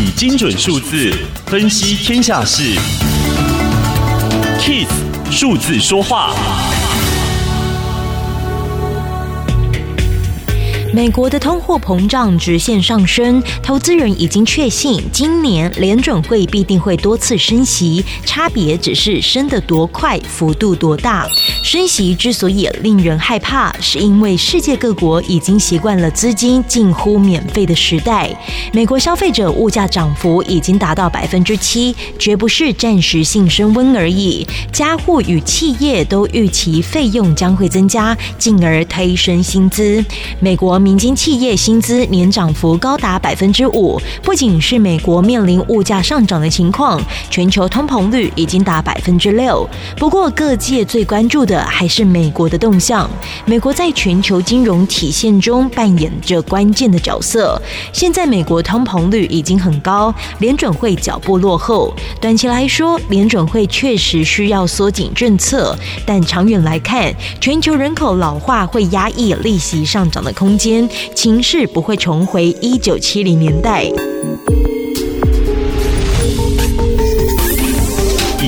以精准数字分析天下事，KISS 数字说话。美国的通货膨胀直线上升，投资人已经确信今年联准会必定会多次升息，差别只是升得多快，幅度多大。升息之所以令人害怕，是因为世界各国已经习惯了资金近乎免费的时代。美国消费者物价涨幅已经达到百分之七，绝不是暂时性升温而已。家户与企业都预期费用将会增加，进而推升薪资。美国。民间企业薪资年涨幅高达百分之五，不仅是美国面临物价上涨的情况，全球通膨率已经达百分之六。不过，各界最关注的还是美国的动向。美国在全球金融体系中扮演着关键的角色。现在，美国通膨率已经很高，联准会脚步落后。短期来说，联准会确实需要缩紧政策，但长远来看，全球人口老化会压抑利息上涨的空间。情势不会重回一九七零年代。